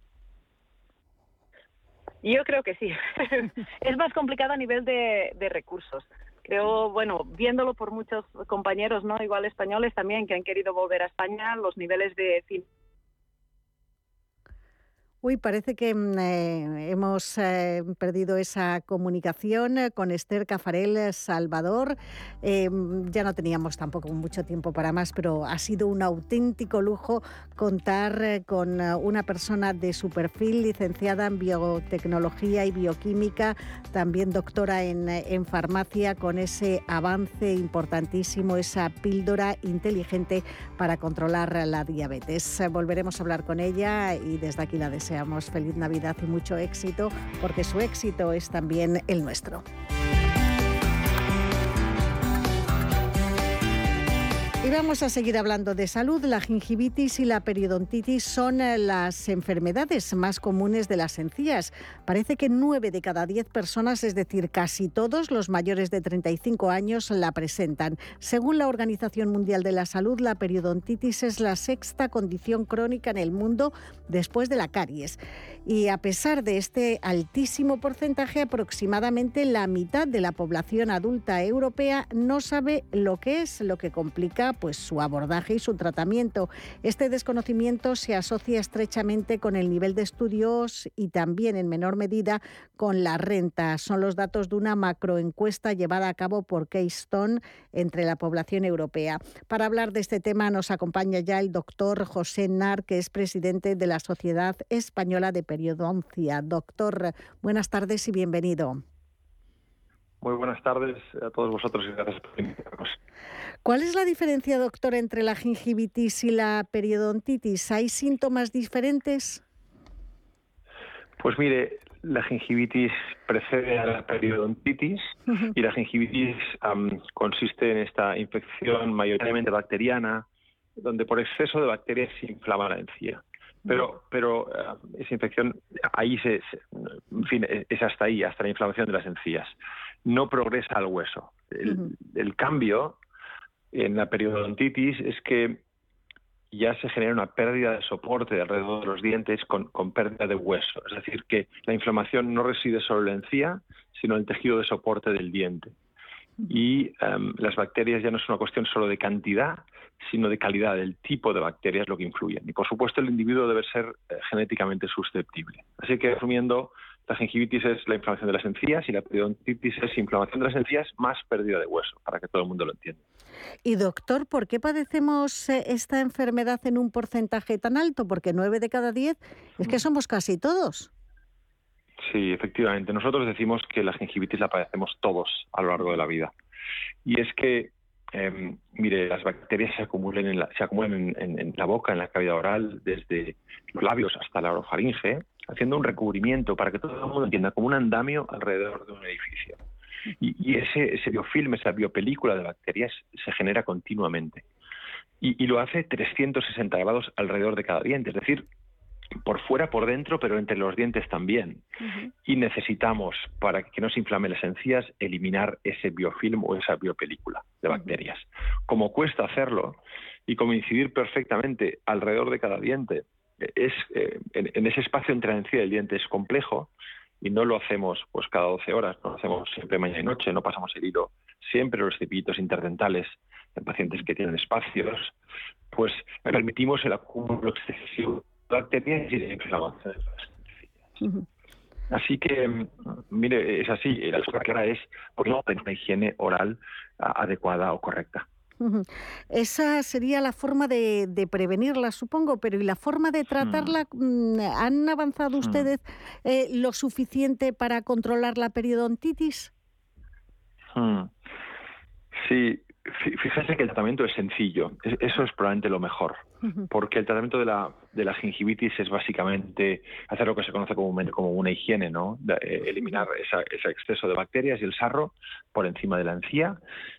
Yo creo que sí. es más complicado a nivel de, de recursos creo, bueno, viéndolo por muchos compañeros, ¿no? Igual españoles también que han querido volver a España, los niveles de Uy, parece que mm, eh, hemos eh, perdido esa comunicación eh, con Esther Cafarel Salvador. ya no teníamos tampoco mucho tiempo para más, pero ha sido un auténtico lujo contar con una persona de su perfil, licenciada en biotecnología y bioquímica, también doctora en, en farmacia, con ese avance importantísimo, esa píldora inteligente para controlar la diabetes. Volveremos a hablar con ella y desde aquí la deseo deseamos feliz Navidad y mucho éxito, porque su éxito es también el nuestro. Y vamos a seguir hablando de salud. La gingivitis y la periodontitis son eh, las enfermedades más comunes de las encías. Parece que 9 de cada 10 personas, es decir, casi todos los mayores de 35 años, la presentan. Según la Organización Mundial de la Salud, la periodontitis es la sexta condición crónica en el mundo después de la caries. Y a pesar de este altísimo porcentaje, aproximadamente la mitad de la población adulta europea no sabe lo que es, lo que complica pues su abordaje y su tratamiento. Este desconocimiento se asocia estrechamente con el nivel de estudios y también en menor medida con la renta. Son los datos de una macroencuesta llevada a cabo por Keystone entre la población europea. Para hablar de este tema nos acompaña ya el doctor José Nar, que es presidente de la Sociedad Española de Periodoncia. Doctor, buenas tardes y bienvenido. Muy buenas tardes a todos vosotros y gracias por invitarnos. ¿Cuál es la diferencia, doctor, entre la gingivitis y la periodontitis? ¿Hay síntomas diferentes? Pues mire, la gingivitis precede a la periodontitis y la gingivitis consiste en esta infección mayoritariamente bacteriana, donde por exceso de bacterias se inflama la encía. Pero, pero esa infección ahí se, en fin, es hasta ahí, hasta la inflamación de las encías. No progresa al hueso. el cambio en la periodontitis es que ya se genera una pérdida de soporte alrededor de los dientes con, pérdida de hueso. Es decir, que la inflamación no reside solo en la encía, sino en el tejido de soporte del diente. Y em, las bacterias ya no es una cuestión solo de cantidad, sino de calidad, del tipo de bacterias lo que influyen. Y por supuesto el individuo debe ser eh, genéticamente susceptible. Así que resumiendo, la gingivitis es la inflamación de las encías y la periodontitis es inflamación de las encías más pérdida de hueso, para que todo el mundo lo entienda. Y doctor, ¿por qué padecemos eh, esta enfermedad en un porcentaje tan alto? Porque nueve de cada diez es que mm. somos casi todos. Sí, efectivamente. Nosotros decimos que la gingivitis la padecemos todos a lo largo de la vida. Y es que, em, mire, las bacterias se acumulan, en la, se acumulan en, la boca, en la cavidad oral, desde los labios hasta la orofaringe, haciendo un recubrimiento para que todo el mundo entienda como un andamio alrededor de un edificio. Y, ese, ese biofilm, esa biopelícula de bacterias, se genera continuamente. Y, y, lo hace 360 grados alrededor de cada diente, es decir, por fuera, por dentro, pero entre los dientes también. Y necesitamos, para que no se inflamen las encías, eliminar ese biofilm o esa biopelícula de bacterias. Como cuesta hacerlo y como incidir perfectamente alrededor de cada diente, es, eh, en, ese espacio entre la encía y el diente es complejo y no lo hacemos pues cada 12 horas, no lo hacemos siempre mañana y noche, no pasamos el hilo siempre los cepitos interdentales en pacientes que tienen espacios, pues permitimos el acúmulo excesivo bacterias y de inflamación Así que, mire, es así, la cosa clara es por no tener una higiene oral adecuada o correcta. Esa sería la forma de, prevenirla, supongo, pero ¿y la forma de tratarla? Mm, ¿Han avanzado ustedes eh, lo suficiente para controlar la periodontitis? Sí, Fíjese que el tratamiento es sencillo, eso es probablemente lo mejor, porque el tratamiento de la, de la gingivitis es básicamente hacer lo que se conoce comúnmente como una higiene, ¿no? Eh, eliminar ese exceso de bacterias y el sarro por encima de la encía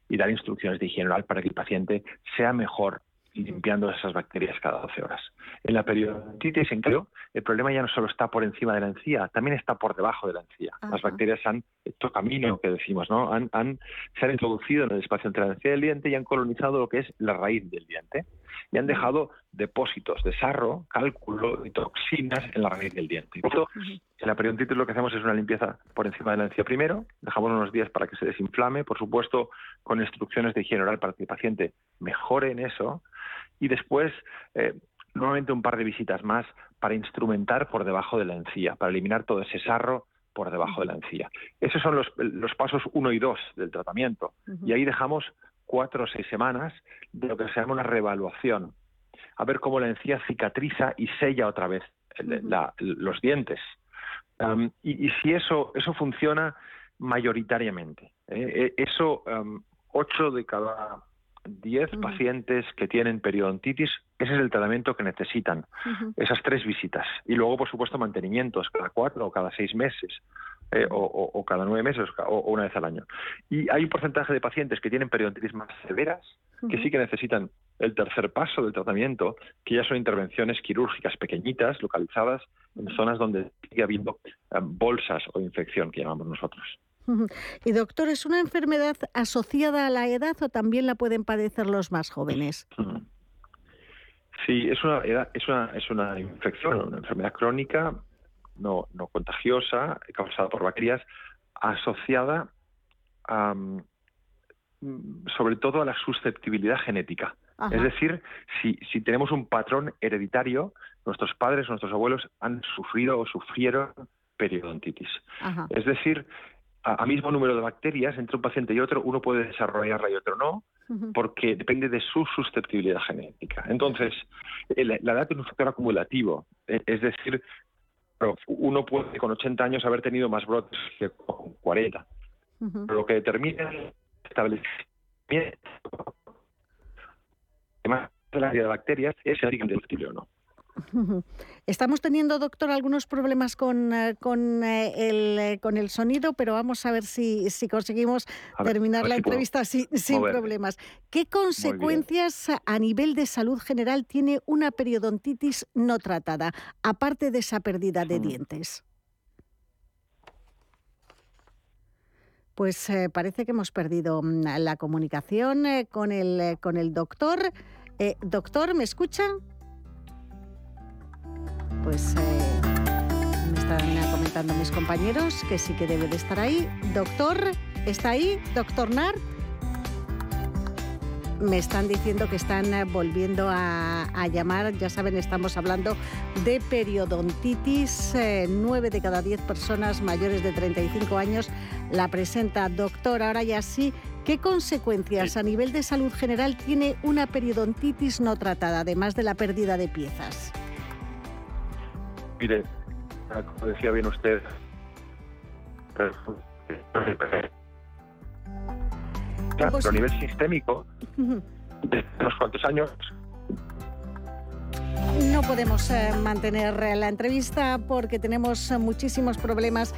y dar instrucciones de higiene oral para que el paciente sea mejor limpiando esas bacterias cada 12 horas. En la periodontitis, en cambio, el problema ya no solo está por encima de la encía, también está por debajo de la encía. Las bacterias han hecho camino, que decimos, ¿no? Han, se han introducido en el espacio entre la encía y el diente y han colonizado lo que es la raíz del diente. Y han dejado depósitos de sarro, cálculo y toxinas en la raíz del diente. en la periodontitis lo que hacemos es una limpieza por encima de la encía primero, dejamos unos días para que se desinflame, por supuesto, con instrucciones de higiene oral para que el paciente mejore en eso, y después eh, nuevamente un par de visitas más para instrumentar por debajo de la encía, para eliminar todo ese sarro por debajo de la encía. Esos son los, los pasos uno y dos del tratamiento. Y ahí dejamos cuatro o seis semanas de lo que se llama una reevaluación, a ver cómo la encía cicatriza y sella otra vez los dientes. y, si eso, eso funciona mayoritariamente. ¿eh? E, eso, ocho de cada 10 pacientes que tienen periodontitis, ese es el tratamiento que necesitan, esas tres visitas. Y luego, por supuesto, mantenimientos cada cuatro o cada seis meses. Eh, o, cada nueve meses o, una vez al año. Y hay un porcentaje de pacientes que tienen periodontitis más severas que sí que necesitan el tercer paso del tratamiento, que ya son intervenciones quirúrgicas pequeñitas, localizadas en zonas donde sigue habiendo eh, bolsas o infección, que llamamos nosotros. Y doctor, ¿es una enfermedad asociada a la edad o también la pueden padecer los más jóvenes? Sí, es una, es una, es una infección, una enfermedad crónica no, no contagiosa, causada por bacterias, asociada sobre todo a la susceptibilidad genética. Es decir, si, si tenemos un patrón hereditario, nuestros padres, nuestros abuelos han sufrido o sufrieron periodontitis. Es decir, a, mismo número de bacterias entre un paciente y otro, uno puede desarrollarla y otro no, porque depende de su susceptibilidad genética. Entonces, eh, la, edad es un factor acumulativo, e, es decir, uno puede con 80 años haber tenido más brotes que con 40. Pero lo que determina el establecimiento de la de bacterias es si hay o no. Estamos teniendo, doctor, algunos problemas con, eh, con, eh, el, eh, con el sonido, pero vamos a ver si, si conseguimos terminar la entrevista sin, problemas. ¿Qué consecuencias a nivel de salud general tiene una periodontitis no tratada, aparte de esa pérdida de hmm. dientes? Pues parece que hemos perdido mm, la comunicación con, el, con el doctor. doctor, ¿me escucha? Pues eh, me están comentando mis compañeros que sí que debe de estar ahí. Doctor, ¿está ahí? Doctor Nar. Me están diciendo que están eh, volviendo a, llamar. Ya saben, estamos hablando de periodontitis. Eh, nueve de cada diez personas mayores de 35 años la presenta. Doctor, ahora ya sí, ¿qué consecuencias a nivel de salud general tiene una periodontitis no tratada, además de la pérdida de piezas? Mire, como decía bien usted, pero a nivel sistémico, de unos cuantos años. No podemos eh, mantener la entrevista porque tenemos muchísimos problemas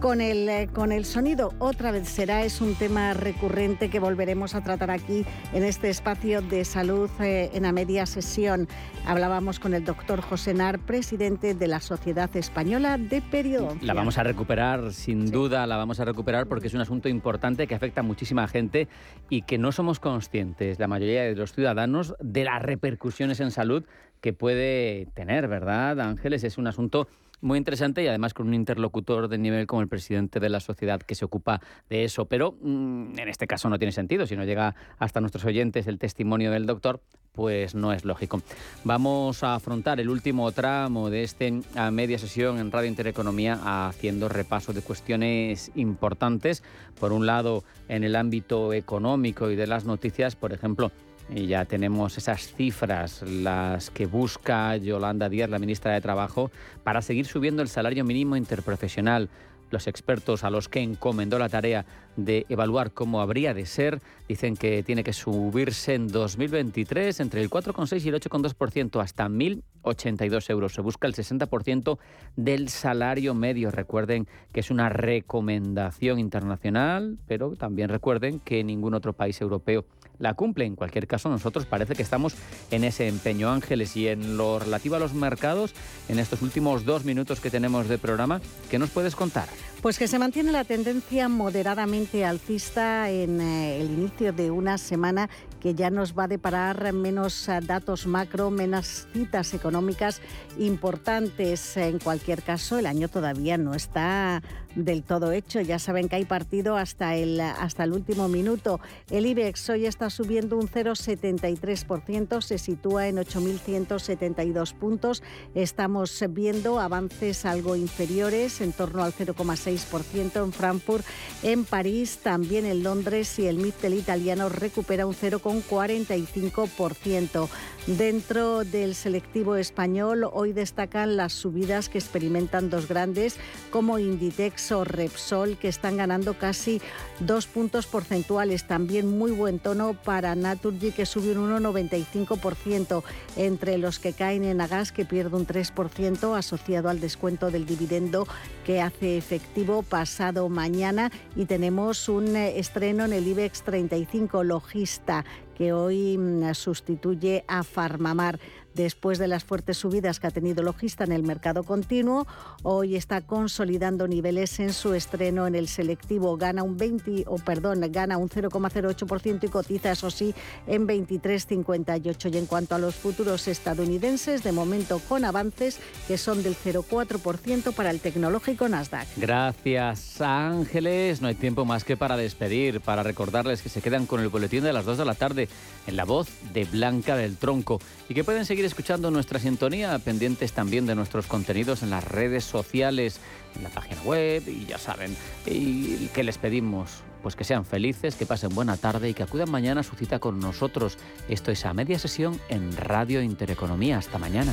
con el, eh, con el sonido. Otra vez será, es un tema recurrente que volveremos a tratar aquí en este espacio de salud eh, en la media sesión. Hablábamos con el doctor José Nar, presidente de la Sociedad Española de Periodoncia. La vamos a recuperar, sin duda, la vamos a recuperar porque es un asunto importante que afecta a muchísima gente y que no somos conscientes, la mayoría de los ciudadanos, de las repercusiones en salud que puede tener, ¿verdad, Ángeles? Es un asunto muy interesante y además con un interlocutor de nivel como el presidente de la sociedad que se ocupa de eso. Pero mm, en este caso no tiene sentido. Si no llega hasta nuestros oyentes el testimonio del doctor, pues no es lógico. Vamos a afrontar el último tramo de este a media sesión en Radio Intereconomía haciendo repaso de cuestiones importantes. Por un lado, en el ámbito económico y de las noticias, por ejemplo, y ya tenemos esas cifras, las que busca Yolanda Díaz, la ministra de Trabajo, para seguir subiendo el salario mínimo interprofesional. Los expertos a los que encomendó la tarea de evaluar cómo habría de ser dicen que tiene que subirse en 2023 entre el 4,6 y el 8,2% hasta 1.082 euros. Se busca el 60% del salario medio. Recuerden que es una recomendación internacional, pero también recuerden que ningún otro país europeo la cumple. En cualquier caso, nosotros parece que estamos en ese empeño, Ángeles, y en lo relativo a los mercados, en estos últimos dos minutos que tenemos de programa, ¿qué nos puedes contar? Pues que se mantiene la tendencia moderadamente alcista en eh, el inicio de una semana que ya nos va a deparar menos eh, datos macro, menos citas económicas importantes. En cualquier caso, el año todavía no está del todo hecho. Ya saben que hay partido hasta el, hasta el último minuto. El IBEX hoy está subiendo un 0,73%, se sitúa en 8.172 puntos. Estamos viendo avances algo inferiores, en torno al 0,6% en Frankfurt. En París, también en Londres y el Mittel italiano recupera un 0,45%. Dentro del selectivo español, hoy destacan las subidas que experimentan dos grandes como Inditex o Repsol, que están ganando casi dos puntos porcentuales. También muy buen tono para Naturgy, que sube un 1,95%, entre los que caen en Agas, que pierde un 3%, asociado al descuento del dividendo que hace efectivo pasado mañana. Y tenemos un eh, estreno en el IBEX 35, Logista, que hoy mm, sustituye a Farmamar después de las fuertes subidas que ha tenido Logista en el mercado continuo. Hoy está consolidando niveles en su estreno en el selectivo. Gana un 20, o perdón, gana un 0,08% y cotiza, eso sí, en 23,58. Y en cuanto a los futuros estadounidenses, de momento con avances que son del 0,4% para el tecnológico Nasdaq. Gracias, Ángeles. No hay tiempo más que para despedir, para recordarles que se quedan con el boletín de las 2 de la tarde en la voz de Blanca del Tronco y que pueden seguir escuchando nuestra sintonía, pendientes también de nuestros contenidos en las redes sociales, en la página web y ya saben, y que les pedimos pues que sean felices, que pasen buena tarde y que acudan mañana a su cita con nosotros. Esto es a media sesión en Radio Intereconomía. Hasta mañana.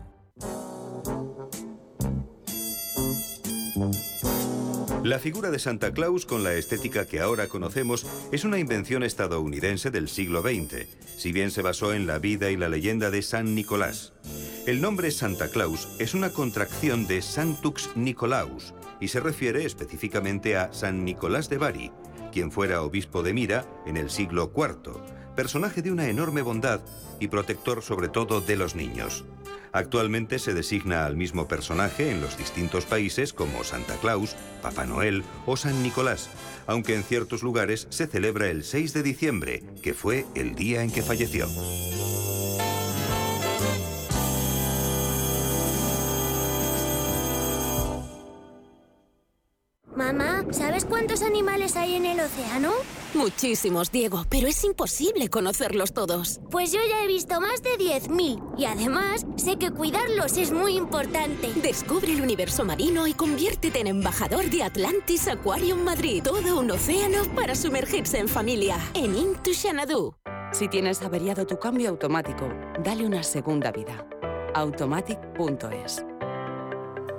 La figura de Santa Claus, con la estética que ahora conocemos, es una invención estadounidense del siglo XX, si bien se basó en la vida y la leyenda de San Nicolás. El nombre Santa Claus es una contracción de Santux Nicolaus y se refiere específicamente a San Nicolás de Bari, quien fuera obispo de Mira en el siglo IV, personaje de una enorme bondad y protector sobre todo de los niños. Actualmente se designa al mismo personaje en los distintos países como Santa Claus, Papá Noel o San Nicolás, aunque en ciertos lugares se celebra el 6 de diciembre, que fue el día en que falleció. Animales hay en el océano? Muchísimos, Diego, pero es imposible conocerlos todos. Pues yo ya he visto más de 10.000 y además sé que cuidarlos es muy importante. Descubre el universo marino y conviértete en embajador de Atlantis Aquarium Madrid. Todo un océano para sumergirse en familia. En Into Xanadu. Si tienes averiado tu cambio automático, dale una segunda vida. Automatic.es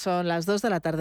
Son las 2 de la tarde.